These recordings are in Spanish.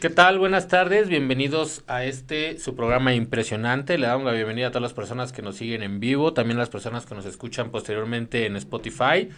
¿Qué tal? Buenas tardes, bienvenidos a este su programa impresionante. Le damos la bienvenida a todas las personas que nos siguen en vivo, también a las personas que nos escuchan posteriormente en Spotify.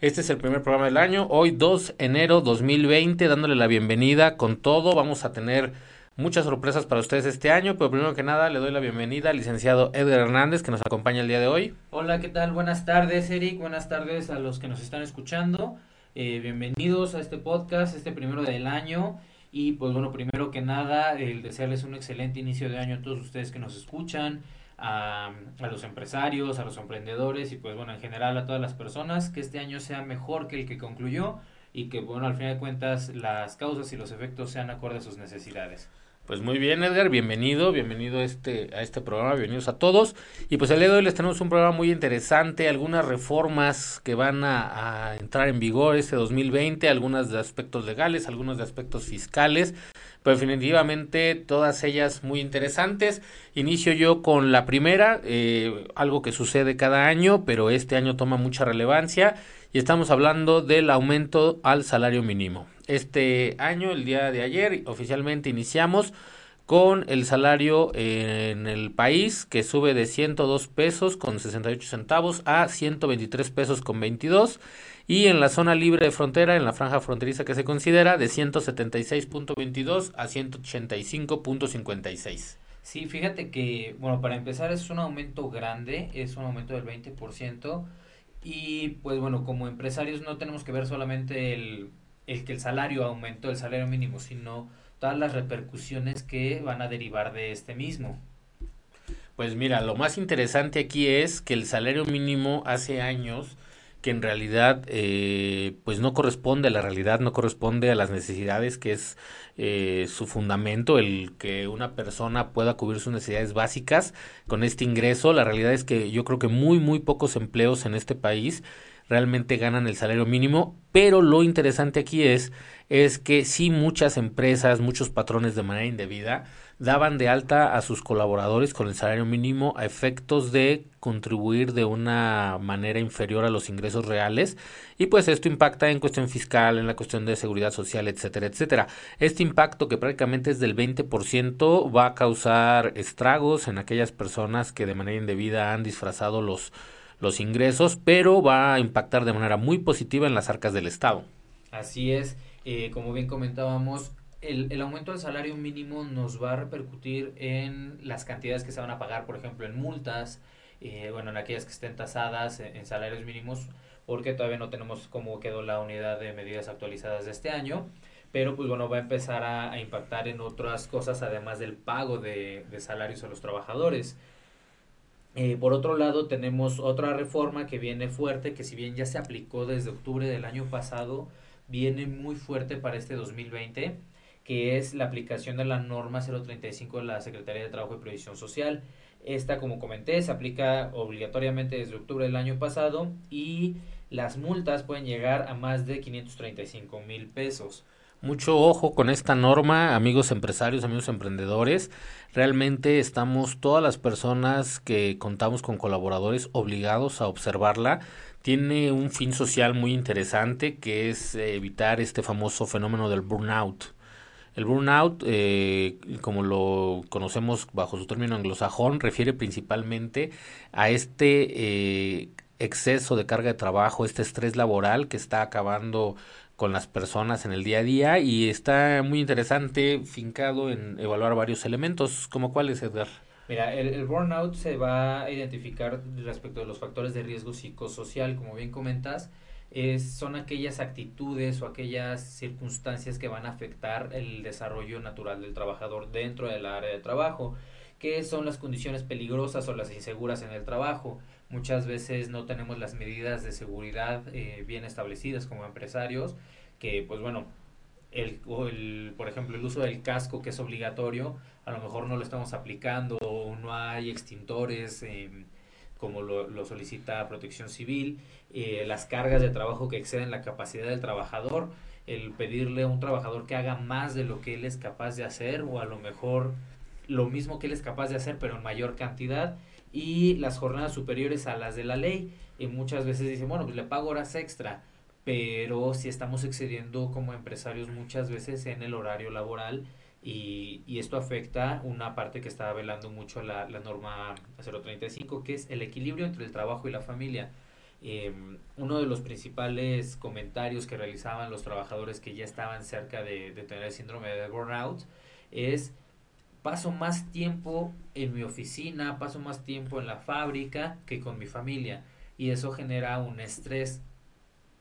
Este es el primer programa del año, hoy 2 de enero 2020, dándole la bienvenida con todo. Vamos a tener muchas sorpresas para ustedes este año, pero primero que nada le doy la bienvenida al licenciado Edgar Hernández que nos acompaña el día de hoy. Hola, ¿qué tal? Buenas tardes, Eric. Buenas tardes a los que nos están escuchando. Eh, bienvenidos a este podcast, este primero del año. Y pues bueno, primero que nada, el desearles un excelente inicio de año a todos ustedes que nos escuchan, a, a, los empresarios, a los emprendedores y pues bueno, en general a todas las personas, que este año sea mejor que el que concluyó y que bueno, al final de cuentas las causas y los efectos sean acorde a sus necesidades. Pues muy bien, Edgar, bienvenido, bienvenido a este, a este programa, bienvenidos a todos. Y pues el día de hoy les tenemos un programa muy interesante, algunas reformas que van a, a entrar en vigor este 2020, algunas de aspectos legales, algunos de aspectos fiscales, definitivamente todas ellas muy interesantes. Inicio yo con la primera, eh, algo que sucede cada año, pero este año toma mucha relevancia, y estamos hablando del aumento al salario mínimo. Este año, el día de ayer, oficialmente iniciamos con el salario en el país que sube de 102 pesos con 68 centavos a 123 pesos con 22 y en la zona libre de frontera, en la franja fronteriza que se considera, de 176.22 a 185.56. Sí, fíjate que, bueno, para empezar es un aumento grande, es un aumento del 20% y pues bueno, como empresarios no tenemos que ver solamente el el que el salario aumentó, el salario mínimo, sino todas las repercusiones que van a derivar de este mismo. Pues mira, lo más interesante aquí es que el salario mínimo hace años que en realidad eh, pues no corresponde a la realidad, no corresponde a las necesidades que es eh, su fundamento, el que una persona pueda cubrir sus necesidades básicas con este ingreso. La realidad es que yo creo que muy, muy pocos empleos en este país realmente ganan el salario mínimo, pero lo interesante aquí es, es que sí muchas empresas, muchos patrones de manera indebida daban de alta a sus colaboradores con el salario mínimo a efectos de contribuir de una manera inferior a los ingresos reales y pues esto impacta en cuestión fiscal, en la cuestión de seguridad social, etcétera, etcétera. Este impacto que prácticamente es del 20% va a causar estragos en aquellas personas que de manera indebida han disfrazado los los ingresos, pero va a impactar de manera muy positiva en las arcas del Estado. Así es, eh, como bien comentábamos, el, aumento del salario mínimo nos va a repercutir en las cantidades que se van a pagar, por ejemplo, en multas, eh, bueno, en aquellas que estén tasadas en, salarios mínimos, porque todavía no tenemos cómo quedó la unidad de medidas actualizadas de este año, pero pues bueno, va a empezar a, impactar en otras cosas además del pago de salarios a los trabajadores. Eh, por otro lado, tenemos otra reforma que viene fuerte, que si bien ya se aplicó desde octubre del año pasado, viene muy fuerte para este 2020, que es la aplicación de la norma 035 de la Secretaría de Trabajo y Previsión Social. Esta, como comenté, se aplica obligatoriamente desde octubre del año pasado y las multas pueden llegar a más de 535 mil pesos. Mucho ojo con esta norma, amigos empresarios, amigos emprendedores. Realmente estamos todas las personas que contamos con colaboradores obligados a observarla. Tiene un fin social muy interesante que es evitar este famoso fenómeno del burnout. El burnout, eh, como lo conocemos bajo su término anglosajón, refiere principalmente a este eh, exceso de carga de trabajo, este estrés laboral que está acabando con las personas en el día a día y está muy interesante, fincado en evaluar varios elementos, como cuáles, Edgar. Mira, el, burnout se va a identificar respecto de los factores de riesgo psicosocial, como bien comentas, son aquellas actitudes o aquellas circunstancias que van a afectar el desarrollo natural del trabajador dentro del área de trabajo, que son las condiciones peligrosas o las inseguras en el trabajo. Muchas veces no tenemos las medidas de seguridad eh, bien establecidas como empresarios, que pues bueno, el, el, por ejemplo, el uso del casco que es obligatorio, a lo mejor no lo estamos aplicando o no hay extintores eh, como lo, lo, solicita Protección Civil, eh, las cargas de trabajo que exceden la capacidad del trabajador, el pedirle a un trabajador que haga más de lo que él es capaz de hacer o a lo mejor lo mismo que él es capaz de hacer pero en mayor cantidad y las jornadas superiores a las de la ley. Y muchas veces dicen, bueno, pues le pago horas extra, pero si estamos excediendo como empresarios muchas veces en el horario laboral y, y esto afecta una parte que está velando mucho la, la norma 035, que es el equilibrio entre el trabajo y la familia. Eh, uno de los principales comentarios que realizaban los trabajadores que ya estaban cerca de, de tener el síndrome de burnout es paso más tiempo en mi oficina, paso más tiempo en la fábrica que con mi familia. Y eso genera un estrés.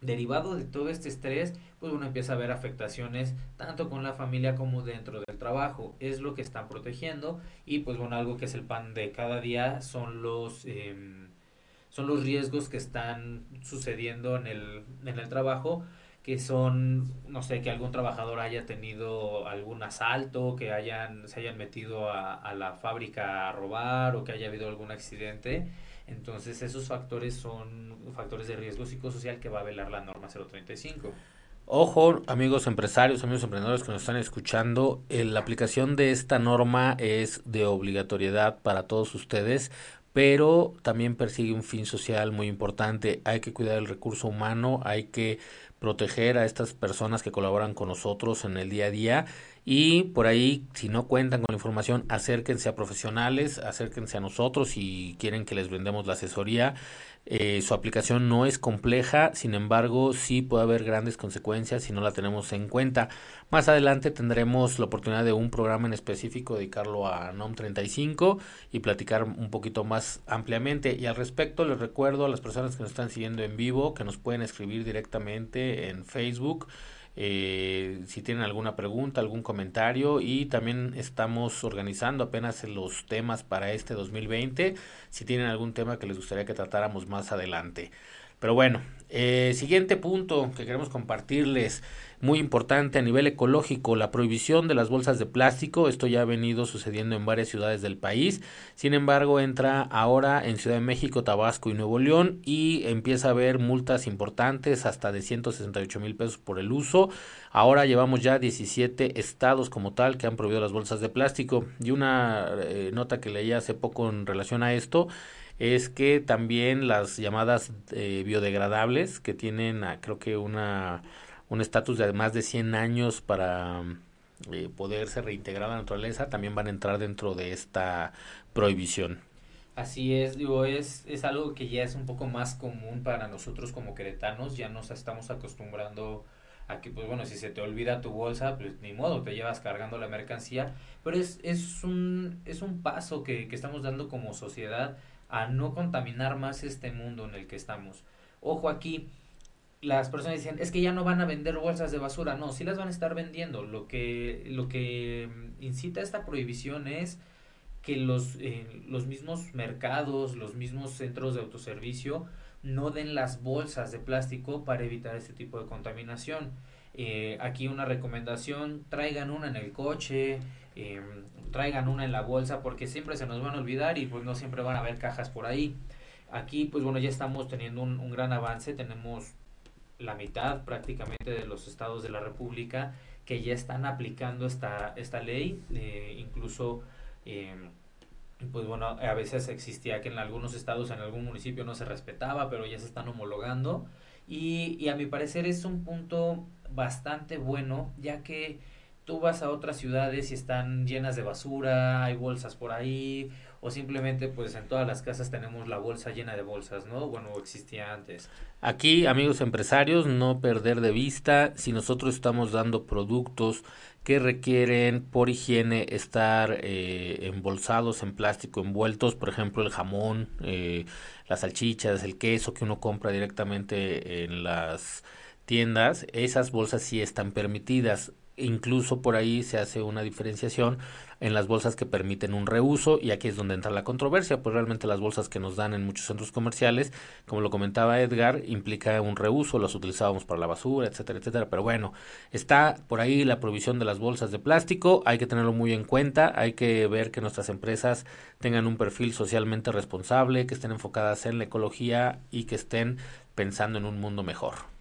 Derivado de todo este estrés, pues uno empieza a ver afectaciones tanto con la familia como dentro del trabajo. Es lo que están protegiendo y pues bueno, algo que es el pan de cada día son los... Eh, son los riesgos que están sucediendo en el, en el trabajo, que son, no sé, que algún trabajador haya tenido algún asalto, que hayan, se hayan metido a, la fábrica a robar o que haya habido algún accidente entonces, esos factores son factores de riesgo psicosocial que va a velar la norma 035. Ojo, amigos empresarios, amigos emprendedores que nos están escuchando, la aplicación de esta norma es de obligatoriedad para todos ustedes, pero también persigue un fin social muy importante. Hay que cuidar el recurso humano, hay que proteger a estas personas que colaboran con nosotros en el día a día y por ahí, si no cuentan con la información, acérquense a profesionales, acérquense a nosotros si quieren que les brindemos la asesoría. Eh, su aplicación no es compleja, sin embargo, sí puede haber grandes consecuencias si no la tenemos en cuenta. Más adelante tendremos la oportunidad de un programa en específico dedicarlo a NOM 35 y platicar un poquito más ampliamente. Y al respecto, les recuerdo a las personas que nos están siguiendo en vivo que nos pueden escribir directamente en Facebook eh, si tienen alguna pregunta, algún comentario y también estamos organizando apenas los temas para este 2020, si tienen algún tema que les gustaría que tratáramos más adelante. Pero bueno, eh, siguiente punto que queremos compartirles muy importante a nivel ecológico, la prohibición de las bolsas de plástico. Esto ya ha venido sucediendo en varias ciudades del país. Sin embargo, entra ahora en Ciudad de México, Tabasco y Nuevo León y empieza a haber multas importantes hasta de 168 mil pesos por el uso. Ahora llevamos ya 17 estados como tal que han prohibido las bolsas de plástico. Y una eh, nota que leí hace poco en relación a esto es que también las llamadas eh, biodegradables que tienen creo que una un estatus de más de 100 años para eh, poderse reintegrar a la naturaleza, también van a entrar dentro de esta prohibición. Así es, digo, es, es algo que ya es un poco más común para nosotros como queretanos, ya nos estamos acostumbrando a que, pues bueno, si se te olvida tu bolsa, pues ni modo, te llevas cargando la mercancía, pero es, es, un, es un paso que, que estamos dando como sociedad a no contaminar más este mundo en el que estamos. Ojo aquí, las personas dicen, es que ya no van a vender bolsas de basura. No, sí las van a estar vendiendo. Lo que, lo que mm, incita a esta prohibición es que los, eh, los mismos mercados, los mismos centros de autoservicio no den las bolsas de plástico para evitar este tipo de contaminación. Eh, aquí una recomendación, traigan una en el coche, eh, traigan una en la bolsa porque siempre se nos van a olvidar y pues no siempre van a haber cajas por ahí. Aquí pues bueno ya estamos teniendo un, gran avance, tenemos la mitad prácticamente de los estados de la República que ya están aplicando esta, esta ley, eh, incluso eh, pues bueno, a veces existía que en algunos estados, en algún municipio no se respetaba, pero ya se están homologando y, y a mi parecer es un punto bastante bueno, ya que tú vas a otras ciudades y están llenas de basura, hay bolsas por ahí, o simplemente pues en todas las casas tenemos la bolsa llena de bolsas, ¿no? Bueno, existía antes. Aquí, amigos empresarios, no perder de vista si nosotros estamos dando productos que requieren por higiene estar eh, embolsados en plástico, envueltos, por ejemplo el jamón, eh, las salchichas, el queso que uno compra directamente en las tiendas, esas bolsas sí están permitidas. Incluso por ahí se hace una diferenciación en las bolsas que permiten un reuso y aquí es donde entra la controversia, pues realmente las bolsas que nos dan en muchos centros comerciales, como lo comentaba Edgar, implica un reuso, las utilizábamos para la basura, etcétera, etcétera, pero bueno, está por ahí la provisión de las bolsas de plástico, hay que tenerlo muy en cuenta, hay que ver que nuestras empresas tengan un perfil socialmente responsable, que estén enfocadas en la ecología y que estén pensando en un mundo mejor.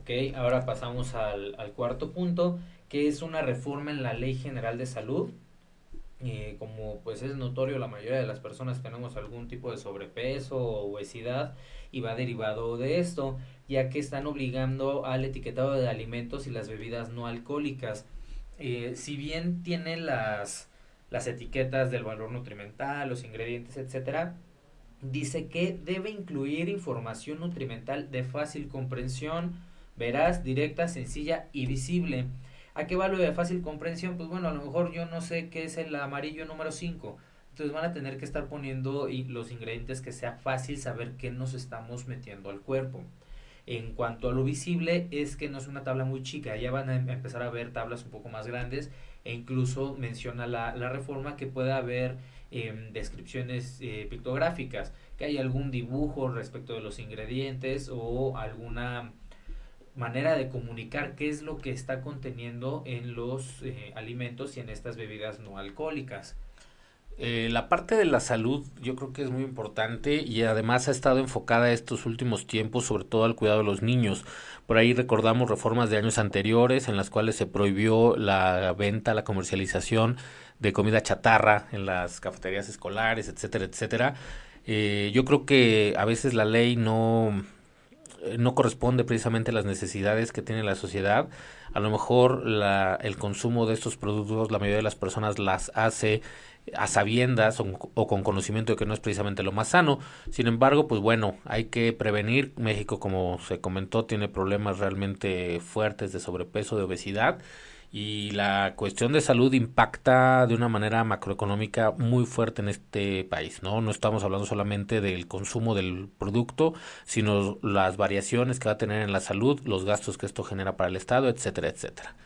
Ok, ahora pasamos al, cuarto punto, que es una reforma en la Ley General de Salud. eh, como pues es notorio la mayoría de las personas tenemos algún tipo de sobrepeso o obesidad y va derivado de esto ya que están obligando al etiquetado de alimentos y las bebidas no alcohólicas eh, si bien tiene las las etiquetas del valor nutrimental los ingredientes etcétera dice que debe incluir información nutrimental de fácil comprensión veraz directa sencilla y visible ¿A qué valor de fácil comprensión? Pues bueno, a lo mejor yo no sé qué es el amarillo número 5. Entonces van a tener que estar poniendo los ingredientes que sea fácil saber qué nos estamos metiendo al cuerpo. En cuanto a lo visible, es que no es una tabla muy chica, ya van a em, empezar a ver tablas un poco más grandes e incluso menciona la, la reforma que pueda haber em, descripciones eh, pictográficas, que hay algún dibujo respecto de los ingredientes o alguna manera de comunicar qué es lo que está conteniendo en los eh, alimentos y en estas bebidas no alcohólicas. Eh, la parte de la salud yo creo que es muy importante y además ha estado enfocada estos últimos tiempos sobre todo al cuidado de los niños. Por ahí recordamos reformas de años anteriores en las cuales se prohibió la venta, la comercialización de comida chatarra en las cafeterías escolares, etcétera, etcétera. Eh, yo creo que a veces la ley no, no corresponde precisamente a las necesidades que tiene la sociedad. A lo mejor la, el consumo de estos productos, la mayoría de las personas las hace a sabiendas o, o, con conocimiento de que no es precisamente lo más sano. Sin embargo, pues bueno, hay que prevenir. México, como se comentó, tiene problemas realmente fuertes de sobrepeso, de obesidad y la cuestión de salud impacta de una manera macroeconómica muy fuerte en este país, ¿no? No estamos hablando solamente del consumo del producto, sino las variaciones que va a tener en la salud, los gastos que esto genera para el Estado, etcétera, etcétera.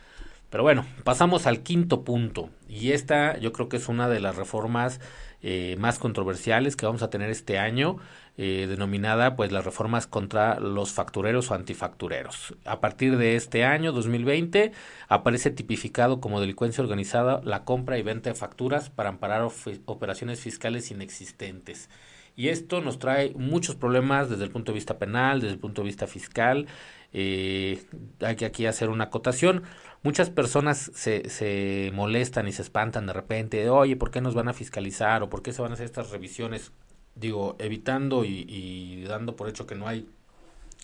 Pero bueno, pasamos al quinto punto y esta yo creo que es una de las reformas eh, más controversiales que vamos a tener este año eh, denominada pues las reformas contra los factureros o antifactureros. A partir de este año 2020 aparece tipificado como delincuencia organizada la compra y venta de facturas para amparar operaciones fiscales inexistentes. Y esto nos trae muchos problemas desde el punto de vista penal, desde el punto de vista fiscal. Eh, hay que aquí hacer una acotación. Muchas personas se, se molestan y se espantan de repente de, oye, ¿por qué nos van a fiscalizar o por qué se van a hacer estas revisiones? Digo, evitando y, dando por hecho que no hay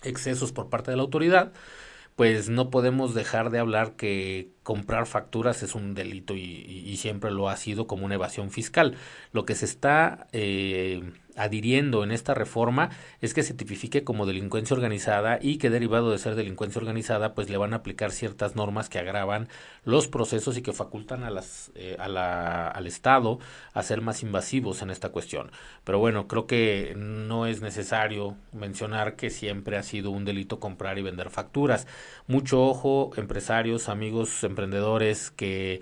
excesos por parte de la autoridad, pues no podemos dejar de hablar que comprar facturas es un delito y, y, siempre lo ha sido como una evasión fiscal. Lo que se está eh, adhiriendo en esta reforma es que se tipifique como delincuencia organizada y que derivado de ser delincuencia organizada pues le van a aplicar ciertas normas que agravan los procesos y que facultan a las, eh, a la, al Estado a ser más invasivos en esta cuestión. Pero bueno, creo que no es necesario mencionar que siempre ha sido un delito comprar y vender facturas. Mucho ojo, empresarios, amigos, emprendedores que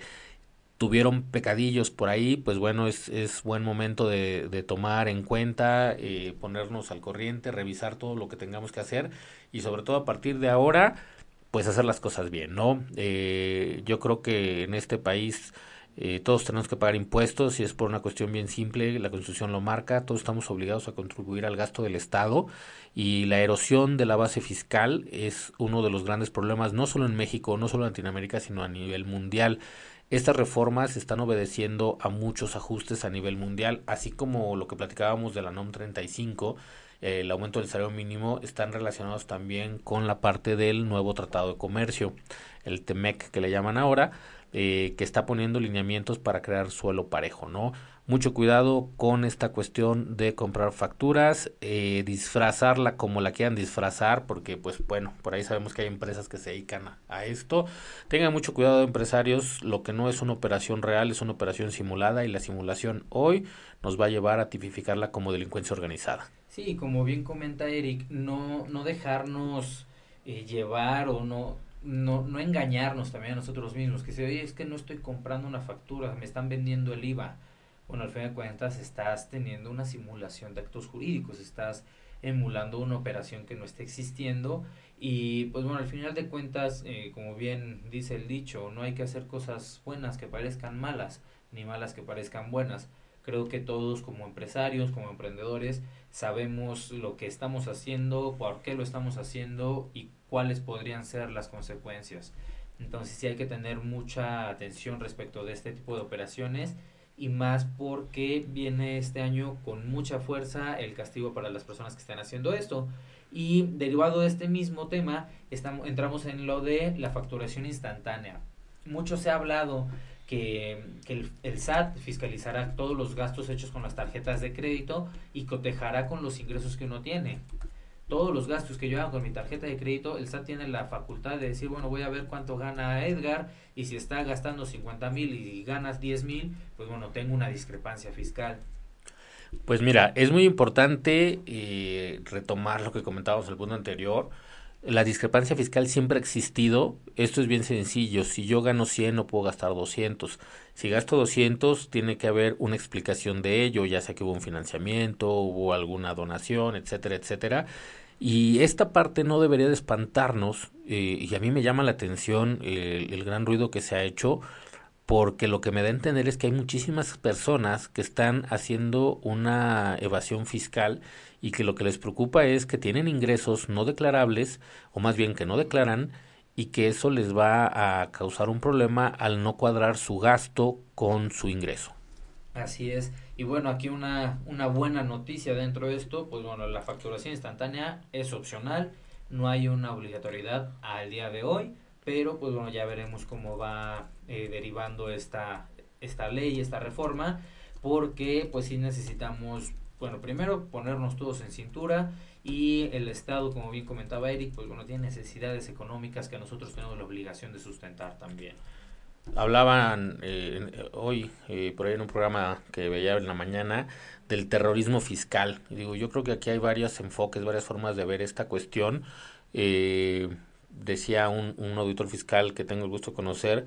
tuvieron pecadillos por ahí, pues bueno, es, es buen momento de, de tomar en cuenta, eh, ponernos al corriente, revisar todo lo que tengamos que hacer y sobre todo a partir de ahora, pues hacer las cosas bien, ¿no? Eh, yo creo que en este país eh, todos tenemos que pagar impuestos y es por una cuestión bien simple, la Constitución lo marca, todos estamos obligados a contribuir al gasto del Estado y la erosión de la base fiscal es uno de los grandes problemas, no solo en México, no solo en Latinoamérica, sino a nivel mundial. Estas reformas están obedeciendo a muchos ajustes a nivel mundial, así como lo que platicábamos de la NOM 35, eh, el aumento del salario mínimo, están relacionados también con la parte del nuevo Tratado de Comercio, el TEMEC que le llaman ahora, eh, que está poniendo lineamientos para crear suelo parejo, ¿no? Mucho cuidado con esta cuestión de comprar facturas, eh, disfrazarla como la quieran disfrazar, porque pues bueno, por ahí sabemos que hay empresas que se dedican a, a esto. Tengan mucho cuidado empresarios, lo que no es una operación real es una operación simulada y la simulación hoy nos va a llevar a tipificarla como delincuencia organizada. Sí, como bien comenta Eric, no, no dejarnos eh, llevar o no, no, no engañarnos también a nosotros mismos, que si oye, es que no estoy comprando una factura, me están vendiendo el IVA bueno, al fin de cuentas estás teniendo una simulación de actos jurídicos, estás emulando una operación que no está existiendo y pues bueno, al final de cuentas, eh, como bien dice el dicho, no hay que hacer cosas buenas que parezcan malas, ni malas que parezcan buenas. Creo que todos como empresarios, como emprendedores, sabemos lo que estamos haciendo, por qué lo estamos haciendo y cuáles podrían ser las consecuencias. Entonces sí hay que tener mucha atención respecto de este tipo de operaciones y más porque viene este año con mucha fuerza el castigo para las personas que están haciendo esto. Y derivado de este mismo tema, estamos, entramos en lo de la facturación instantánea. Mucho se ha hablado que, el, el, SAT fiscalizará todos los gastos hechos con las tarjetas de crédito y cotejará con los ingresos que uno tiene todos los gastos que yo hago con mi tarjeta de crédito, el SAT tiene la facultad de decir, bueno, voy a ver cuánto gana Edgar y si está gastando 50 mil y ganas 10 mil, pues bueno, tengo una discrepancia fiscal. Pues mira, es muy importante eh, retomar lo que comentábamos en el punto anterior. La discrepancia fiscal siempre ha existido. Esto es bien sencillo. Si yo gano 100, no puedo gastar 200. Si gasto 200, tiene que haber una explicación de ello, ya sea que hubo un financiamiento, hubo alguna donación, etcétera, etcétera. Y esta parte no debería de espantarnos, eh, y a mí me llama la atención el, el gran ruido que se ha hecho, porque lo que me da a entender es que hay muchísimas personas que están haciendo una evasión fiscal y que lo que les preocupa es que tienen ingresos no declarables, o más bien que no declaran, y que eso les va a causar un problema al no cuadrar su gasto con su ingreso. Así es. Y bueno, aquí una, una buena noticia dentro de esto, pues bueno, la facturación instantánea es opcional, no hay una obligatoriedad al día de hoy, pero pues bueno, ya veremos cómo va eh, derivando esta, esta ley, esta reforma, porque pues sí necesitamos, bueno, primero ponernos todos en cintura y el Estado, como bien comentaba Eric, pues bueno, tiene necesidades económicas que nosotros tenemos la obligación de sustentar también. Hablaban eh, hoy, eh, por ahí en un programa que veía en la mañana, del terrorismo fiscal. Y digo, yo creo que aquí hay varios enfoques, varias formas de ver esta cuestión. Eh, decía un, un auditor fiscal que tengo el gusto de conocer,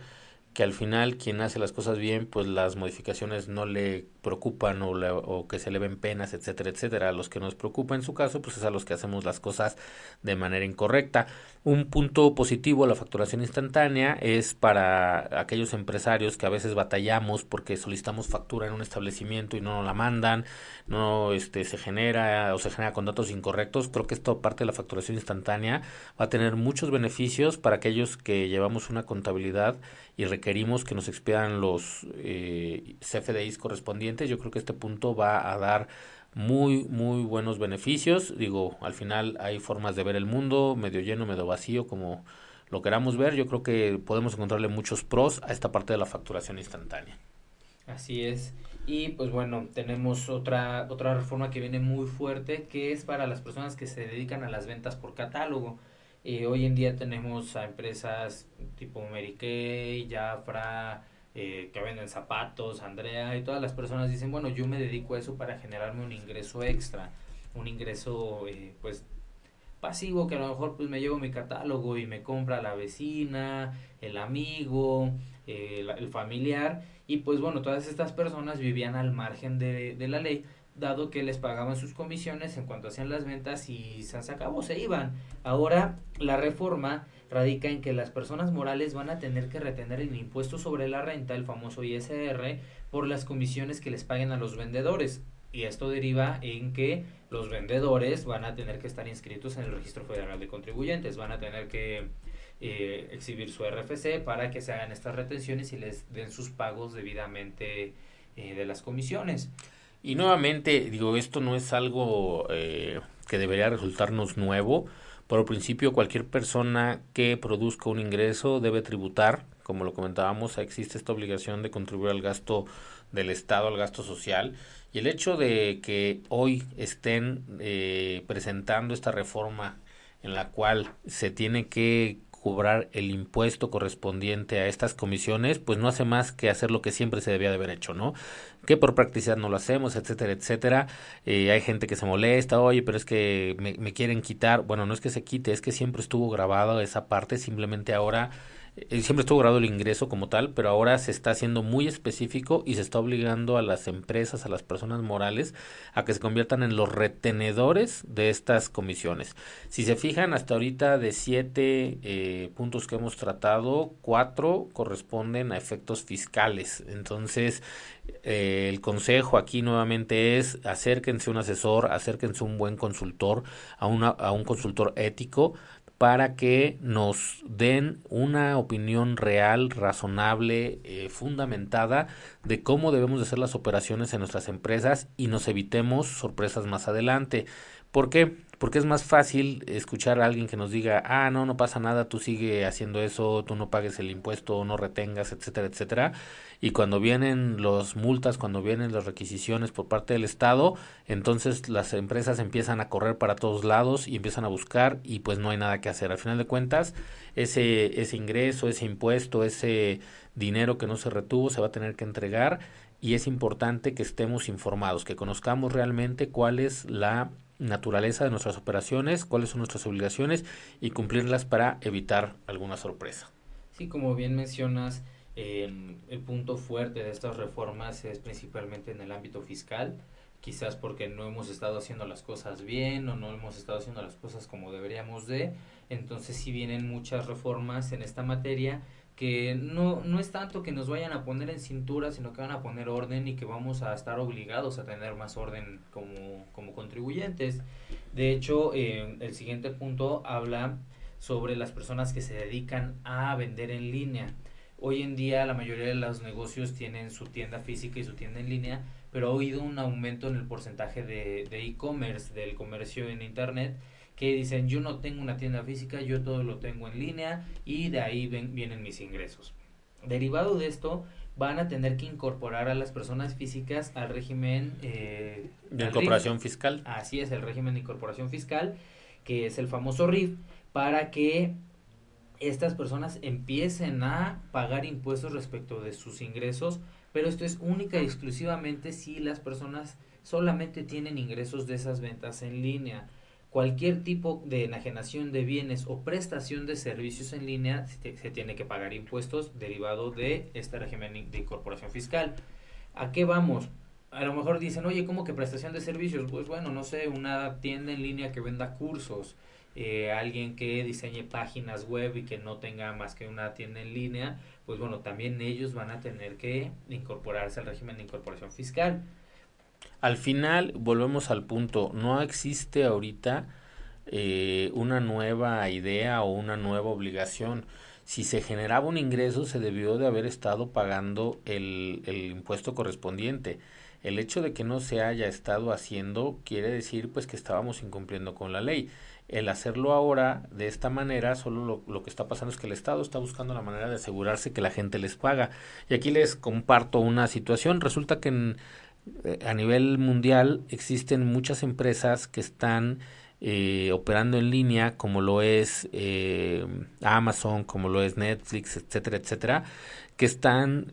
que al final quien hace las cosas bien, pues las modificaciones no le preocupan o, o, que se le ven penas, etcétera, etcétera. A los que nos preocupa en su caso, pues es a los que hacemos las cosas de manera incorrecta. Un punto positivo a la facturación instantánea es para aquellos empresarios que a veces batallamos porque solicitamos factura en un establecimiento y no nos la mandan, no este se genera o se genera con datos incorrectos. Creo que esto parte de la facturación instantánea va a tener muchos beneficios para aquellos que llevamos una contabilidad y requerimos que nos expidan los eh, CFDIs correspondientes. Yo creo que este punto va a dar muy, muy buenos beneficios. Digo, al final hay formas de ver el mundo, medio lleno, medio vacío, como lo queramos ver. Yo creo que podemos encontrarle muchos pros a esta parte de la facturación instantánea. Así es. Y pues bueno, tenemos otra, otra reforma que viene muy fuerte, que es para las personas que se dedican a las ventas por catálogo. Eh, hoy en día tenemos a empresas tipo Mary Kay, Jafra, eh, que venden zapatos, Andrea, y todas las personas dicen, bueno, yo me dedico a eso para generarme un ingreso extra, un ingreso eh, pues pasivo que a lo mejor pues me llevo mi catálogo y me compra la vecina, el amigo, el familiar, y pues bueno, todas estas personas vivían al margen de, de la ley, dado que les pagaban sus comisiones en cuanto hacían las ventas y se acabó, se iban. Ahora la reforma radica en que las personas morales van a tener que retener el impuesto sobre la renta, el famoso ISR, por las comisiones que les paguen a los vendedores. Y esto deriva en que los vendedores van a tener que estar inscritos en el Registro Federal de Contribuyentes, van a tener que eh, exhibir su RFC para que se hagan estas retenciones y les den sus pagos debidamente eh, de las comisiones. Y nuevamente, digo, esto no es algo eh, que debería resultarnos nuevo. Por principio, cualquier persona que produzca un ingreso debe tributar. Como lo comentábamos, existe esta obligación de contribuir al gasto del Estado, al gasto social. Y el hecho de que hoy estén eh, presentando esta reforma en la cual se tiene que cobrar el impuesto correspondiente a estas comisiones, pues no hace más que hacer lo que siempre se debía de haber hecho, ¿no? Que por practicidad no lo hacemos, etcétera, etcétera. Eh, hay gente que se molesta, oye, pero es que me, quieren quitar. Bueno, no es que se quite, es que siempre estuvo grabado esa parte, simplemente ahora siempre estuvo grabado el ingreso como tal, pero ahora se está haciendo muy específico y se está obligando a las empresas, a las personas morales, a que se conviertan en los retenedores de estas comisiones. Si se fijan, hasta ahorita de siete eh, puntos que hemos tratado, cuatro corresponden a efectos fiscales. Entonces, eh, el consejo aquí nuevamente es acérquense un asesor, acérquense un buen consultor, a, una, a un consultor ético para que nos den una opinión real, razonable, eh, fundamentada de cómo debemos de hacer las operaciones en nuestras empresas y nos evitemos sorpresas más adelante. ¿Por qué? Porque es más fácil escuchar a alguien que nos diga, ah, no, no pasa nada, tú sigue haciendo eso, tú no pagues el impuesto, no retengas, etcétera, etcétera. Y cuando vienen los multas, cuando vienen las requisiciones por parte del Estado, entonces las empresas empiezan a correr para todos lados y empiezan a buscar y pues no hay nada que hacer. Al final de cuentas, ese, ese ingreso, ese impuesto, ese dinero que no se retuvo se va a tener que entregar y es importante que estemos informados, que conozcamos realmente cuál es la naturaleza de nuestras operaciones, cuáles son nuestras obligaciones y cumplirlas para evitar alguna sorpresa. Sí, como bien mencionas, el punto fuerte de estas reformas es principalmente en el ámbito fiscal, quizás porque no hemos estado haciendo las cosas bien o no hemos estado haciendo las cosas como deberíamos de, entonces sí vienen muchas reformas en esta materia que no, no es tanto que nos vayan a poner en cintura, sino que van a poner orden y que vamos a estar obligados a tener más orden como, como contribuyentes. De hecho, eh, el siguiente punto habla sobre las personas que se dedican a vender en línea. Hoy en día la mayoría de los negocios tienen su tienda física y su tienda en línea, pero ha habido un aumento en el porcentaje de e-commerce, del comercio en Internet, que dicen yo no tengo una tienda física, yo todo lo tengo en línea y de ahí ven, vienen mis ingresos. Derivado de esto, van a tener que incorporar a las personas físicas al régimen eh, de incorporación fiscal. Así es, el régimen de incorporación fiscal, que es el famoso RIF, para que estas personas empiecen a pagar impuestos respecto de sus ingresos, pero esto es única y exclusivamente si las personas solamente tienen ingresos de esas ventas en línea cualquier tipo de enajenación de bienes o prestación de servicios en línea se, tiene que pagar impuestos derivado de este régimen de incorporación fiscal. ¿A qué vamos? A lo mejor dicen, oye, ¿cómo que prestación de servicios? Pues bueno, no sé, una tienda en línea que venda cursos, eh, alguien que diseñe páginas web y que no tenga más que una tienda en línea, pues bueno, también ellos van a tener que incorporarse al régimen de incorporación fiscal. Al final, volvemos al punto, no existe ahorita eh, una nueva idea o una nueva obligación. Si se generaba un ingreso, se debió de haber estado pagando el, el impuesto correspondiente. El hecho de que no se haya estado haciendo quiere decir pues que estábamos incumpliendo con la ley. El hacerlo ahora de esta manera, solo lo, lo, que está pasando es que el Estado está buscando la manera de asegurarse que la gente les paga. Y aquí les comparto una situación. Resulta que en eh, a nivel mundial existen muchas empresas que están eh, operando en línea, como lo es eh, Amazon, como lo es Netflix, etcétera, etcétera, que están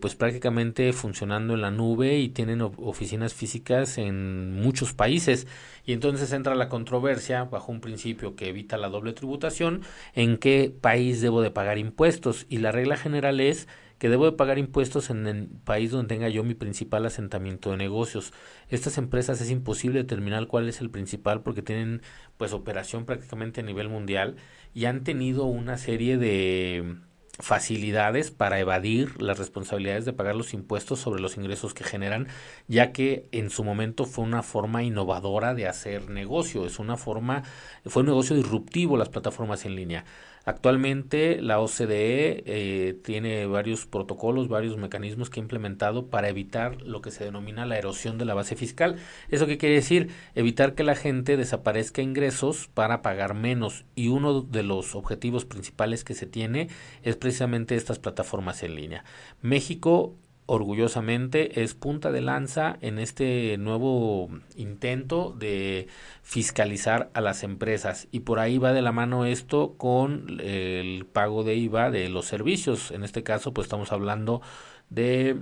pues prácticamente funcionando en la nube y tienen oficinas físicas en muchos países. Y entonces entra la controversia, bajo un principio que evita la doble tributación, en qué país debo de pagar impuestos. Y la regla general es que debo de pagar impuestos en el país donde tenga yo mi principal asentamiento de negocios. Estas empresas es imposible determinar cuál es el principal porque tienen pues operación prácticamente a nivel mundial y han tenido una serie de facilidades para evadir las responsabilidades de pagar los impuestos sobre los ingresos que generan, ya que en su momento fue una forma innovadora de hacer negocio, es una forma, fue un negocio disruptivo las plataformas en línea. Actualmente la OCDE eh, tiene varios protocolos, varios mecanismos que ha implementado para evitar lo que se denomina la erosión de la base fiscal. ¿Eso qué quiere decir? Evitar que la gente desaparezca ingresos para pagar menos. Y uno de los objetivos principales que se tiene es precisamente estas plataformas en línea. México orgullosamente es punta de lanza en este nuevo intento de fiscalizar a las empresas y por ahí va de la mano esto con el pago de IVA de los servicios en este caso pues estamos hablando de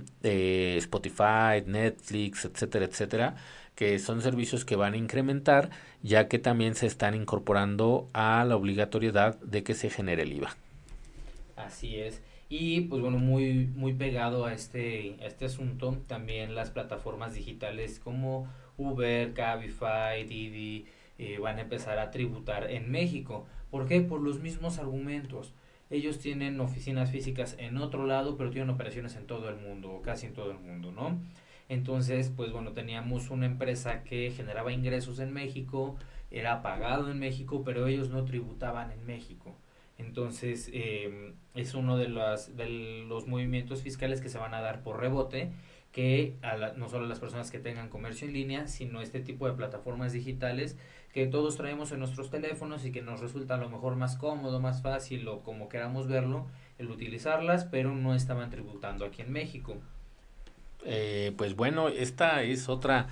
Spotify, Netflix, etcétera, etcétera que son servicios que van a incrementar ya que también se están incorporando a la obligatoriedad de que se genere el IVA. Así es. Y pues bueno, muy, muy pegado a este, este asunto, también las plataformas digitales como Uber, Cabify, Didi, eh, van a empezar a tributar en México. ¿Por qué? Por los mismos argumentos. Ellos tienen oficinas físicas en otro lado, pero tienen operaciones en todo el mundo, o casi en todo el mundo, ¿no? Entonces, pues bueno, teníamos una empresa que generaba ingresos en México, era pagado en México, pero ellos no tributaban en México. Entonces, eh, es uno de, las, de los movimientos fiscales que se van a dar por rebote, que a no solo a las personas que tengan comercio en línea, sino este tipo de plataformas digitales que todos traemos en nuestros teléfonos y que nos resulta a lo mejor más cómodo, más fácil o como queramos verlo, el utilizarlas, pero no estaban tributando aquí en México. Eh, pues bueno, esta es otra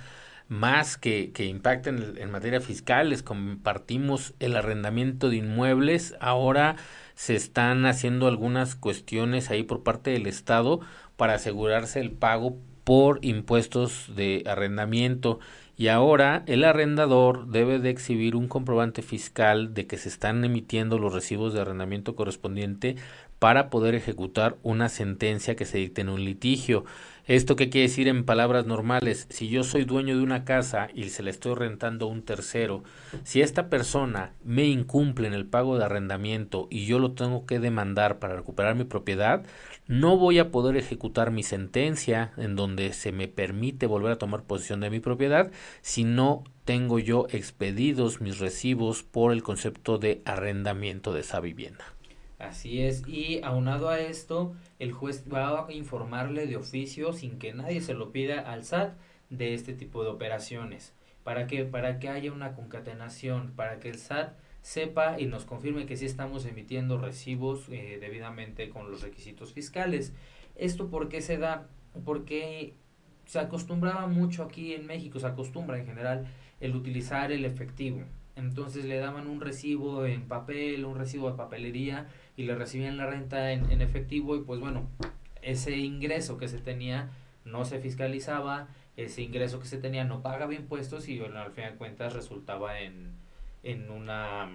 más que, que impacta en, en, materia fiscal. Les compartimos el arrendamiento de inmuebles. Ahora se están haciendo algunas cuestiones ahí por parte del Estado para asegurarse el pago por impuestos de arrendamiento y ahora el arrendador debe de exhibir un comprobante fiscal de que se están emitiendo los recibos de arrendamiento correspondiente para poder ejecutar una sentencia que se dicte en un litigio. ¿Esto qué quiere decir en palabras normales? Si yo soy dueño de una casa y se la estoy rentando a un tercero, si esta persona me incumple en el pago de arrendamiento y yo lo tengo que demandar para recuperar mi propiedad, no voy a poder ejecutar mi sentencia en donde se me permite volver a tomar posesión de mi propiedad si no tengo yo expedidos mis recibos por el concepto de arrendamiento de esa vivienda. Así es, y aunado a esto, el juez va a informarle de oficio sin que nadie se lo pida al SAT de este tipo de operaciones. ¿Para que Para que haya una concatenación, para que el SAT sepa y nos confirme que sí estamos emitiendo recibos eh, debidamente con los requisitos fiscales. ¿Esto por qué se da? Porque se acostumbraba mucho aquí en México, se acostumbra en general el utilizar el efectivo. Entonces le daban un recibo en papel, un recibo de papelería y le recibían la renta en, en efectivo y pues bueno, ese ingreso que se tenía no se fiscalizaba, ese ingreso que se tenía no pagaba impuestos y al fin de cuentas resultaba en, en una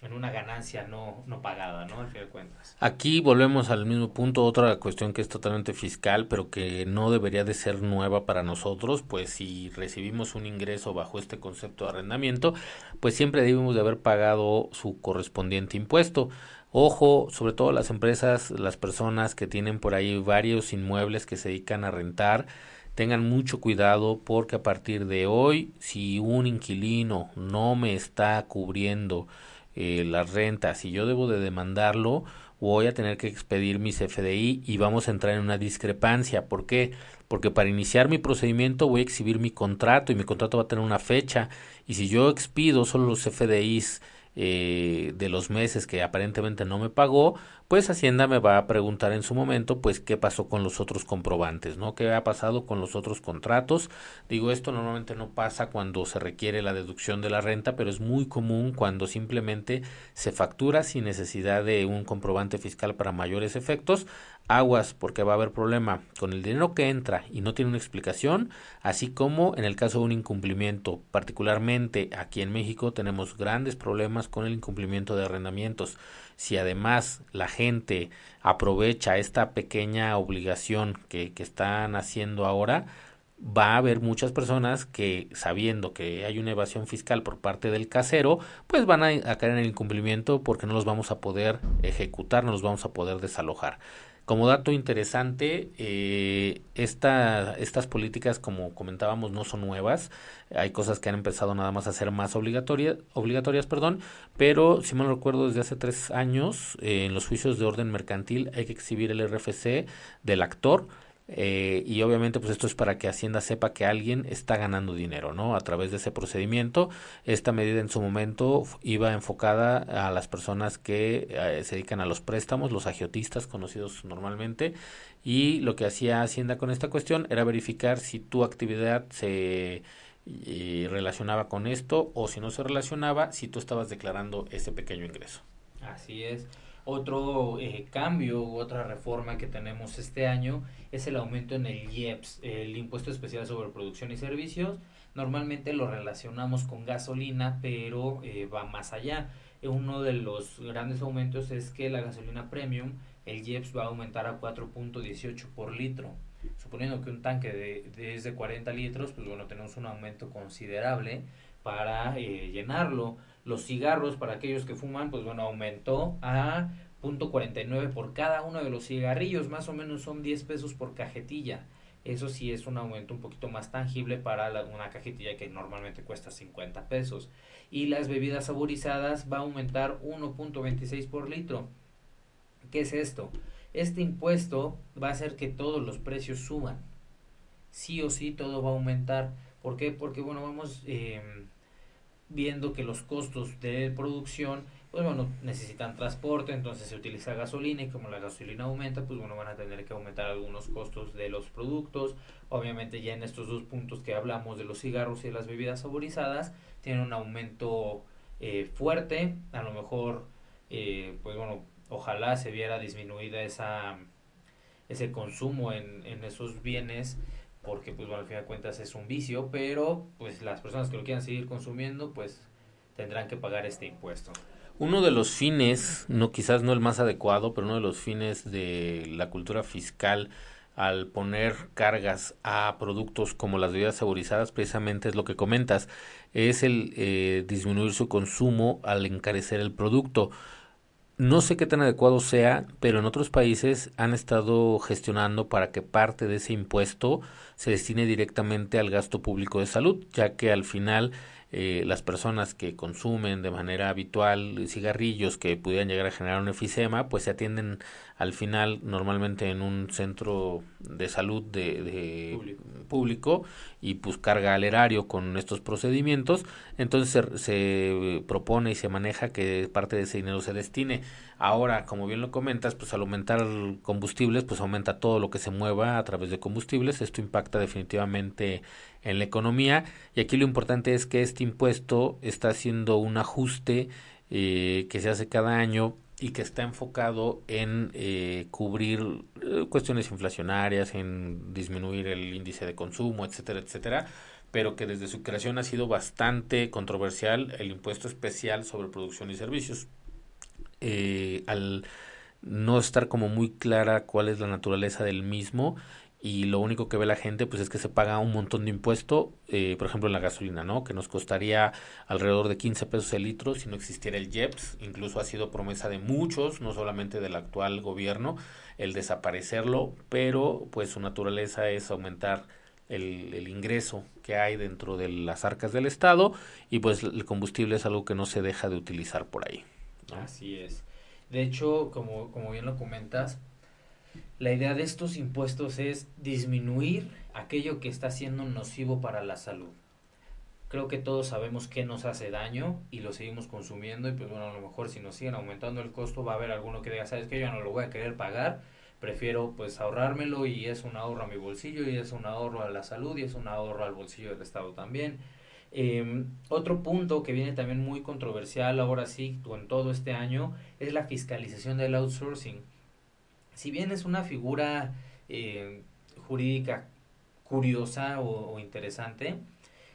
en una ganancia no, no pagada, ¿no? Al fin de cuentas. Aquí volvemos al mismo punto, otra cuestión que es totalmente fiscal, pero que no debería de ser nueva para nosotros, pues si recibimos un ingreso bajo este concepto de arrendamiento, pues siempre debemos de haber pagado su correspondiente impuesto. Ojo, sobre todo las empresas, las personas que tienen por ahí varios inmuebles que se dedican a rentar, tengan mucho cuidado porque a partir de hoy, si un inquilino no me está cubriendo eh, las rentas y yo debo de demandarlo, voy a tener que expedir mis FDI y vamos a entrar en una discrepancia. ¿Por qué? Porque para iniciar mi procedimiento voy a exhibir mi contrato y mi contrato va a tener una fecha y si yo expido solo los FDIs eh, de los meses que aparentemente no me pagó, pues Hacienda me va a preguntar en su momento, pues qué pasó con los otros comprobantes, ¿no? ¿Qué ha pasado con los otros contratos? Digo, esto normalmente no pasa cuando se requiere la deducción de la renta, pero es muy común cuando simplemente se factura sin necesidad de un comprobante fiscal para mayores efectos. Aguas, porque va a haber problema con el dinero que entra y no tiene una explicación, así como en el caso de un incumplimiento. Particularmente aquí en México tenemos grandes problemas con el incumplimiento de arrendamientos. Si además la gente aprovecha esta pequeña obligación que, que están haciendo ahora, va a haber muchas personas que sabiendo que hay una evasión fiscal por parte del casero, pues van a, a, caer en el incumplimiento porque no los vamos a poder ejecutar, no los vamos a poder desalojar. Como dato interesante, eh, esta, estas políticas, como comentábamos, no son nuevas. Hay cosas que han empezado nada más a ser más obligatorias, obligatorias perdón, pero si mal recuerdo, desde hace tres años, eh, en los juicios de orden mercantil hay que exhibir el RFC del actor eh, y obviamente pues esto es para que Hacienda sepa que alguien está ganando dinero, ¿no? A través de ese procedimiento. Esta medida en su momento iba enfocada a las personas que eh, se dedican a los préstamos, los agiotistas conocidos normalmente, y lo que hacía Hacienda con esta cuestión era verificar si tu actividad se relacionaba con esto o si no se relacionaba, si tú estabas declarando ese pequeño ingreso. Así es. Otro eh, cambio u otra reforma que tenemos este año es el aumento en el IEPS, el Impuesto Especial sobre Producción y Servicios. Normalmente lo relacionamos con gasolina, pero eh, va más allá. Uno de los grandes aumentos es que la gasolina premium, el IEPS va a aumentar a 4.18 por litro. Suponiendo que un tanque de, de, es de 40 litros, pues bueno, tenemos un aumento considerable para eh, llenarlo. Los cigarros, para aquellos que fuman, pues bueno, aumentó a .49 por cada uno de los cigarrillos, más o menos son 10 pesos por cajetilla. Eso sí es un aumento un poquito más tangible para una cajetilla que normalmente cuesta 50 pesos. Y las bebidas saborizadas va a aumentar 1.26 por litro. ¿Qué es esto? Este impuesto va a hacer que todos los precios suban. Sí o sí todo va a aumentar. ¿Por qué? Porque bueno, vamos eh, viendo que los costos de producción pues bueno, necesitan transporte, entonces se utiliza gasolina y como la gasolina aumenta, pues bueno, van a tener que aumentar algunos costos de los productos. Obviamente ya en estos dos puntos que hablamos de los cigarros y de las bebidas saborizadas, tienen un aumento eh, fuerte, a lo mejor, eh, pues bueno, ojalá se viera disminuida esa, ese consumo en, en esos bienes porque pues bueno, al fin de cuentas es un vicio, pero pues las personas que lo quieran seguir consumiendo, pues tendrán que pagar este impuesto. Uno de los fines, no quizás no el más adecuado, pero uno de los fines de la cultura fiscal al poner cargas a productos como las bebidas saborizadas, precisamente es lo que comentas, es el eh, disminuir su consumo al encarecer el producto. No sé qué tan adecuado sea, pero en otros países han estado gestionando para que parte de ese impuesto se destine directamente al gasto público de salud, ya que al final eh, las personas que consumen de manera habitual cigarrillos que pudieran llegar a generar un efisema, pues se atienden al final normalmente en un centro de salud de, público. y pues carga al erario con estos procedimientos, entonces se, propone y se maneja que parte de ese dinero se destine. Ahora, como bien lo comentas, pues al aumentar combustibles, pues aumenta todo lo que se mueva a través de combustibles, esto impacta definitivamente en la economía y aquí lo importante es que este impuesto está haciendo un ajuste eh, que se hace cada año y que está enfocado en eh, cubrir eh, cuestiones inflacionarias, en disminuir el índice de consumo, etcétera, etcétera, pero que desde su creación ha sido bastante controversial el impuesto especial sobre producción y servicios. Eh, al no estar como muy clara cuál es la naturaleza del mismo, y lo único que ve la gente pues es que se paga un montón de impuesto, eh, por ejemplo en la gasolina, ¿no? Que nos costaría alrededor de 15 pesos el litro si no existiera el IEPS, incluso ha sido promesa de muchos, no solamente del actual gobierno, el desaparecerlo, pero pues su naturaleza es aumentar el, el ingreso que hay dentro de las arcas del Estado y pues el combustible es algo que no se deja de utilizar por ahí. Así es. De hecho, como, como bien lo comentas, la idea de estos impuestos es disminuir aquello que está siendo nocivo para la salud. Creo que todos sabemos que nos hace daño y lo seguimos consumiendo y pues bueno, a lo mejor si nos siguen aumentando el costo va a haber alguno que diga, sabes que yo no lo voy a querer pagar, prefiero pues ahorrármelo y es un ahorro a mi bolsillo y es un ahorro a la salud y es un ahorro al bolsillo del Estado también. Em, otro punto que viene también muy controversial ahora sí con todo este año es la fiscalización del outsourcing si bien es una figura eh, jurídica curiosa o, interesante,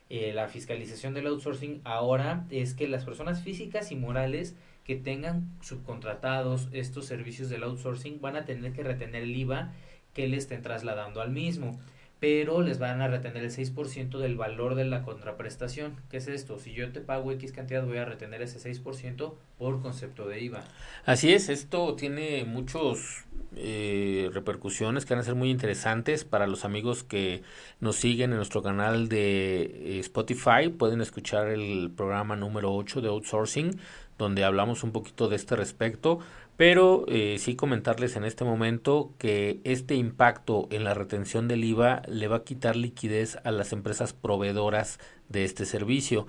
eh, la fiscalización del outsourcing ahora es que las personas físicas y morales que tengan subcontratados estos servicios del outsourcing van a tener que retener el IVA que le estén trasladando al mismo pero les van a retener el 6% del valor de la contraprestación. ¿Qué es esto? Si yo te pago X cantidad, voy a retener ese 6% por concepto de IVA. Así es, esto tiene muchos eh, repercusiones que van a ser muy interesantes para los amigos que nos siguen en nuestro canal de eh, Spotify. Pueden escuchar el programa número 8 de Outsourcing, donde hablamos un poquito de este respecto. Pero eh, sí comentarles en este momento que este impacto en la retención del IVA le va a quitar liquidez a las empresas proveedoras de este servicio.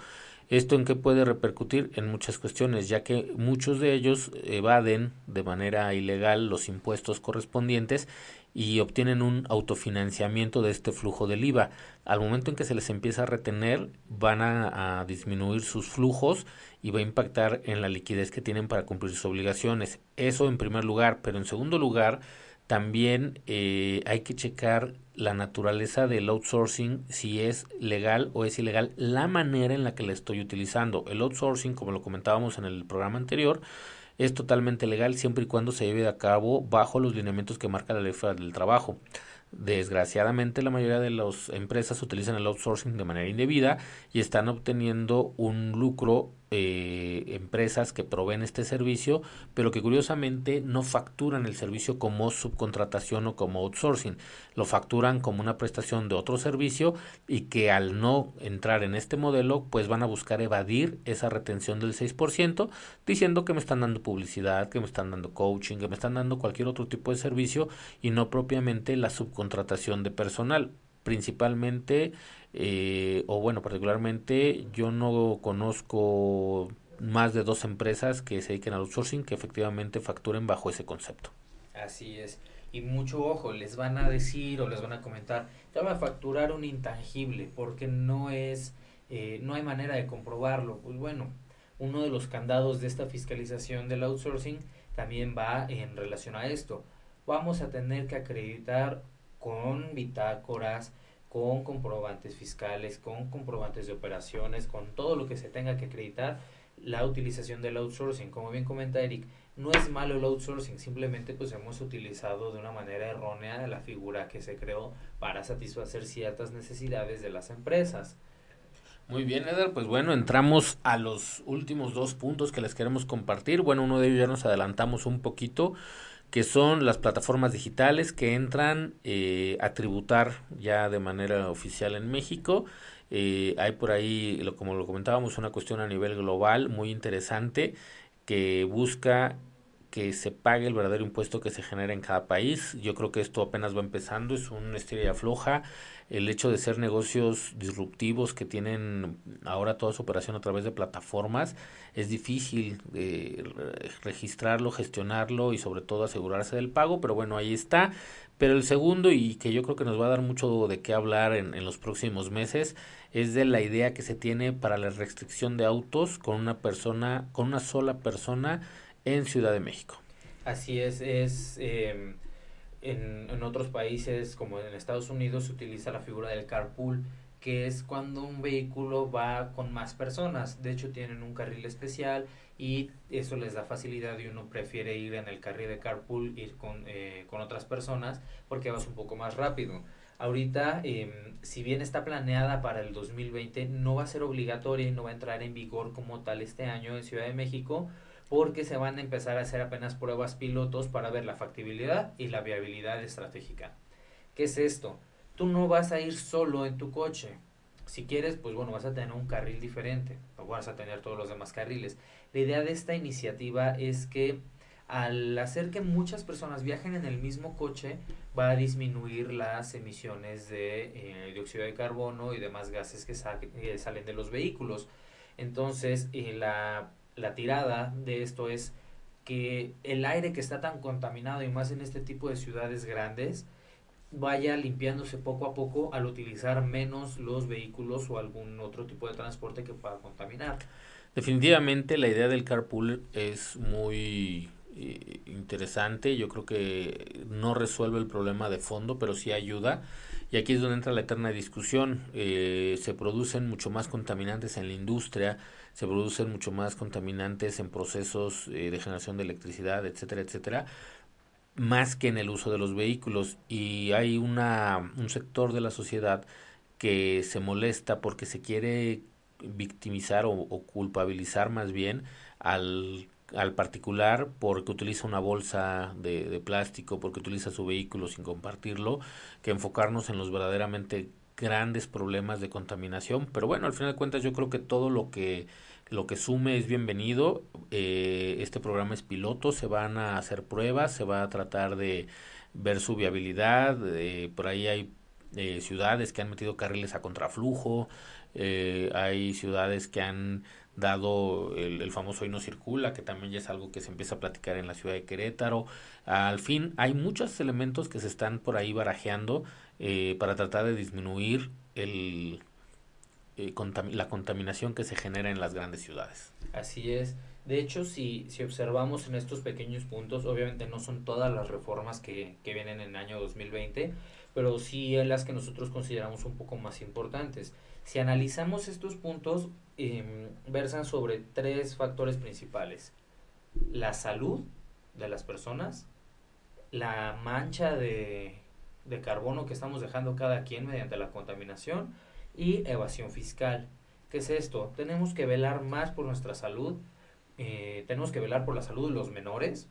¿Esto en qué puede repercutir? En muchas cuestiones, ya que muchos de ellos evaden de manera ilegal los impuestos correspondientes y obtienen un autofinanciamiento de este flujo del IVA. Al momento en que se les empieza a retener, van a, disminuir sus flujos y va a impactar en la liquidez que tienen para cumplir sus obligaciones. Eso en primer lugar, pero en segundo lugar, también eh, hay que checar la naturaleza del outsourcing, si es legal o es ilegal, la manera en la que la estoy utilizando. El outsourcing, como lo comentábamos en el programa anterior, es totalmente legal siempre y cuando se lleve a cabo bajo los lineamientos que marca la ley del trabajo. Desgraciadamente la mayoría de las empresas utilizan el outsourcing de manera indebida y están obteniendo un lucro eh, empresas que proveen este servicio, pero que curiosamente no facturan el servicio como subcontratación o como outsourcing, lo facturan como una prestación de otro servicio y que al no entrar en este modelo, pues van a buscar evadir esa retención del 6%, diciendo que me están dando publicidad, que me están dando coaching, que me están dando cualquier otro tipo de servicio y no propiamente la subcontratación de personal. Principalmente, eh, o bueno, particularmente, yo no conozco más de dos empresas que se dediquen al outsourcing que efectivamente facturen bajo ese concepto. Así es. Y mucho ojo, les van a decir o les van a comentar, te va a facturar un intangible porque no es, eh, no hay manera de comprobarlo. Pues bueno, uno de los candados de esta fiscalización del outsourcing también va en relación a esto. Vamos a tener que acreditar con bitácoras, con comprobantes fiscales, con comprobantes de operaciones, con todo lo que se tenga que acreditar la utilización del outsourcing. Como bien comenta Eric, no es malo el outsourcing, simplemente pues hemos utilizado de una manera errónea la figura que se creó para satisfacer ciertas necesidades de las empresas. Muy bien, Eder, pues bueno, entramos a los últimos dos puntos que les queremos compartir. Bueno, uno de ellos ya nos adelantamos un poquito que son las plataformas digitales que entran eh, a tributar ya de manera oficial en México. Eh, hay por ahí, como lo comentábamos, una cuestión a nivel global muy interesante que busca que se pague el verdadero impuesto que se genera en cada país. Yo creo que esto apenas va empezando, es una estrella floja el hecho de ser negocios disruptivos que tienen ahora toda su operación a través de plataformas, es difícil eh, registrarlo, gestionarlo y sobre todo asegurarse del pago, pero bueno, ahí está. Pero el segundo, y que yo creo que nos va a dar mucho de qué hablar en, en los próximos meses, es de la idea que se tiene para la restricción de autos con una persona, con una sola persona en Ciudad de México. Así es, es eh, en, otros países, como en Estados Unidos, se utiliza la figura del carpool, que es cuando un vehículo va con más personas. De hecho, tienen un carril especial y eso les da facilidad y uno prefiere ir en el carril de carpool, ir con, eh, con otras personas, porque vas un poco más rápido. Ahorita, eh, si bien está planeada para el 2020, no va a ser obligatoria y no va a entrar en vigor como tal este año en Ciudad de México, porque se van a empezar a hacer apenas pruebas pilotos para ver la factibilidad y la viabilidad estratégica. ¿Qué es esto? Tú no vas a ir solo en tu coche. Si quieres, pues bueno, vas a tener un carril diferente, o vas a tener todos los demás carriles. La idea de esta iniciativa es que al hacer que muchas personas viajen en el mismo coche, va a disminuir las emisiones de eh, dióxido de carbono y demás gases que, que salen de los vehículos. Entonces, eh, la la tirada de esto es que el aire que está tan contaminado y más en este tipo de ciudades grandes vaya limpiándose poco a poco al utilizar menos los vehículos o algún otro tipo de transporte que pueda contaminar. Definitivamente la idea del carpool es muy eh, interesante, yo creo que no resuelve el problema de fondo, pero sí ayuda. Y aquí es donde entra la eterna discusión. Eh, se producen mucho más contaminantes en la industria, se producen mucho más contaminantes en procesos eh, de generación de electricidad, etcétera, etcétera, más que en el uso de los vehículos. Y hay una, un sector de la sociedad que se molesta porque se quiere victimizar o, culpabilizar más bien al al particular porque utiliza una bolsa de, de, plástico, porque utiliza su vehículo sin compartirlo, que enfocarnos en los verdaderamente grandes problemas de contaminación. Pero bueno, al final de cuentas yo creo que todo lo que lo que sume es bienvenido. Eh, este programa es piloto, se van a hacer pruebas, se va a tratar de ver su viabilidad. Eh, por ahí hay eh, ciudades que han metido carriles a contraflujo, eh, hay ciudades que han dado el, el, famoso hoy no circula, que también ya es algo que se empieza a platicar en la ciudad de Querétaro. Al fin, hay muchos elementos que se están por ahí barajeando eh, para tratar de disminuir el, eh, la contaminación que se genera en las grandes ciudades. Así es. De hecho, si, si observamos en estos pequeños puntos, obviamente no son todas las reformas que, que vienen en el año 2020, pero sí en las que nosotros consideramos un poco más importantes. Si analizamos estos puntos, eh, versan sobre tres factores principales. La salud de las personas, la mancha de, de carbono que estamos dejando cada quien mediante la contaminación y evasión fiscal. ¿Qué es esto? Tenemos que velar más por nuestra salud, eh, tenemos que velar por la salud de los menores.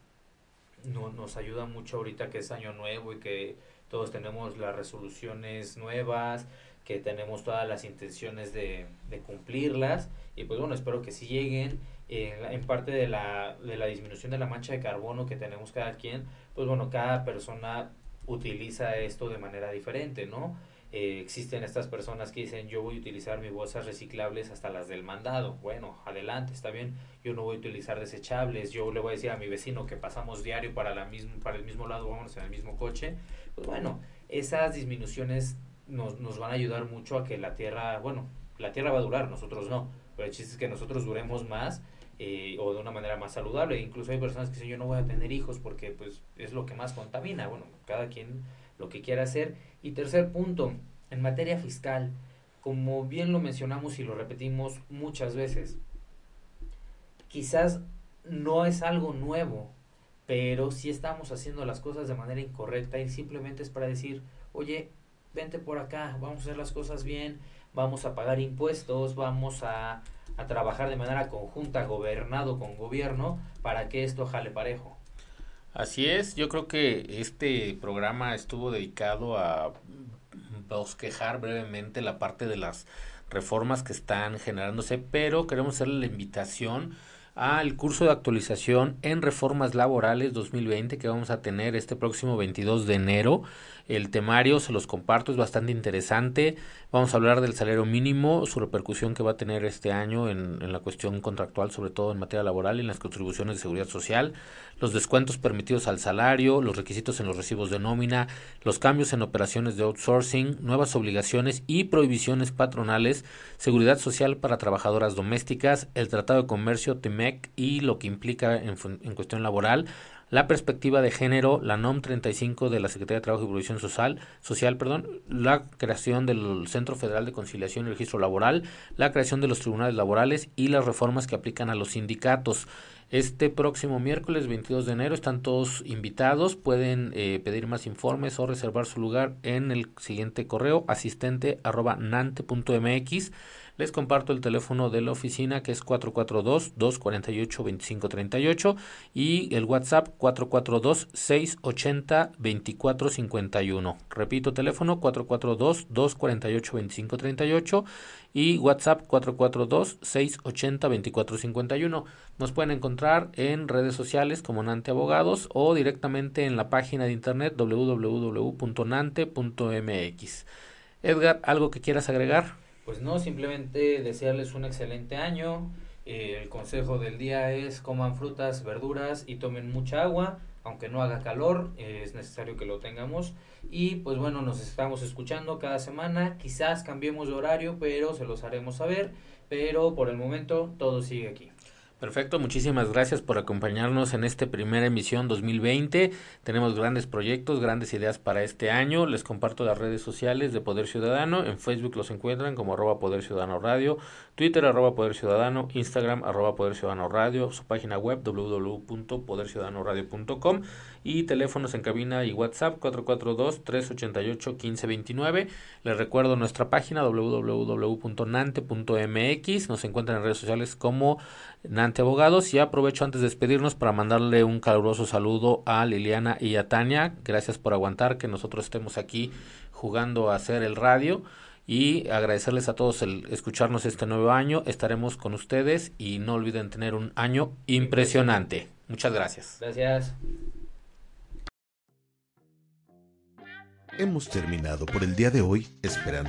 No, nos ayuda mucho ahorita que es año nuevo y que todos tenemos las resoluciones nuevas, que tenemos todas las intenciones de, cumplirlas y pues bueno, espero que sí lleguen en parte de la, de la disminución de la mancha de carbono que tenemos cada quien, pues bueno, cada persona utiliza esto de manera diferente, ¿no? Eh, existen estas personas que dicen yo voy a utilizar mis bolsas reciclables hasta las del mandado. Bueno, adelante, está bien. Yo no voy a utilizar desechables. Yo le voy a decir a mi vecino que pasamos diario para, la mismo, para el mismo lado, vamos en el mismo coche. Pues bueno, esas disminuciones nos, nos van a ayudar mucho a que la tierra, bueno, la tierra va a durar, nosotros no. Pero el chiste es que nosotros duremos más eh, o de una manera más saludable. Incluso hay personas que dicen yo no voy a tener hijos porque pues es lo que más contamina. Bueno, cada quien lo que quiera hacer. Y tercer punto, en materia fiscal, como bien lo mencionamos y lo repetimos muchas veces, quizás no es algo nuevo, pero si estamos haciendo las cosas de manera incorrecta y simplemente es para decir, oye, vente por acá, vamos a hacer las cosas bien, vamos a pagar impuestos, vamos a a trabajar de manera conjunta, gobernado con gobierno, para que esto jale parejo. Así es, yo creo que este programa estuvo dedicado a bosquejar brevemente la parte de las reformas que están generándose, pero queremos hacerle la invitación al curso de actualización en reformas laborales 2020 que vamos a tener este próximo 22 de enero. El temario se los comparto, es bastante interesante. Vamos a hablar del salario mínimo, su repercusión que va a tener este año en, la cuestión contractual, sobre todo en materia laboral y en las contribuciones de seguridad social, los descuentos permitidos al salario, los requisitos en los recibos de nómina, los cambios en operaciones de outsourcing, nuevas obligaciones y prohibiciones patronales, seguridad social para trabajadoras domésticas, el Tratado de Comercio y lo que implica en, en cuestión laboral, la perspectiva de género, la NOM 35 de la Secretaría de Trabajo y Previsión Social, social perdón, la creación del Centro Federal de Conciliación y Registro Laboral, la creación de los tribunales laborales y las reformas que aplican a los sindicatos. Este próximo miércoles 22 de enero están todos invitados. Pueden eh, pedir más informes o reservar su lugar en el siguiente correo asistente nante.mx. Les comparto el teléfono de la oficina que es 442-248-2538 y el WhatsApp 442-680-2451. Repito, teléfono 442-248-2538 y WhatsApp 442-680-2451. Nos pueden encontrar en redes sociales como Nante Abogados o directamente en la página de internet www.nante.mx. Edgar, ¿algo que quieras agregar? Pues no, simplemente desearles un excelente año. Eh, el consejo del día es coman frutas, verduras y tomen mucha agua. Aunque no haga calor, eh, es necesario que lo tengamos. Y pues bueno, nos estamos escuchando cada semana. Quizás cambiemos de horario, pero se los haremos saber. Pero por el momento todo sigue aquí. Perfecto, muchísimas gracias por acompañarnos en esta primera emisión 2020. Tenemos grandes proyectos, grandes ideas para este año. Les comparto las redes sociales de Poder Ciudadano. En Facebook los encuentran como arroba Poder Ciudadano Radio, Twitter arroba Poder Ciudadano, Instagram arroba Poder Ciudadano Radio, su página web www.poderciudadanoradio.com y teléfonos en cabina y WhatsApp 442-388-1529. Les recuerdo nuestra página www.nante.mx. Nos encuentran en redes sociales como Nante Abogados y aprovecho antes de despedirnos para mandarle un caluroso saludo a Liliana y a Tania. Gracias por aguantar que nosotros estemos aquí jugando a hacer el radio y agradecerles a todos el escucharnos este nuevo año. Estaremos con ustedes y no olviden tener un año impresionante. Muchas gracias. Gracias. Hemos terminado por el día de hoy esperando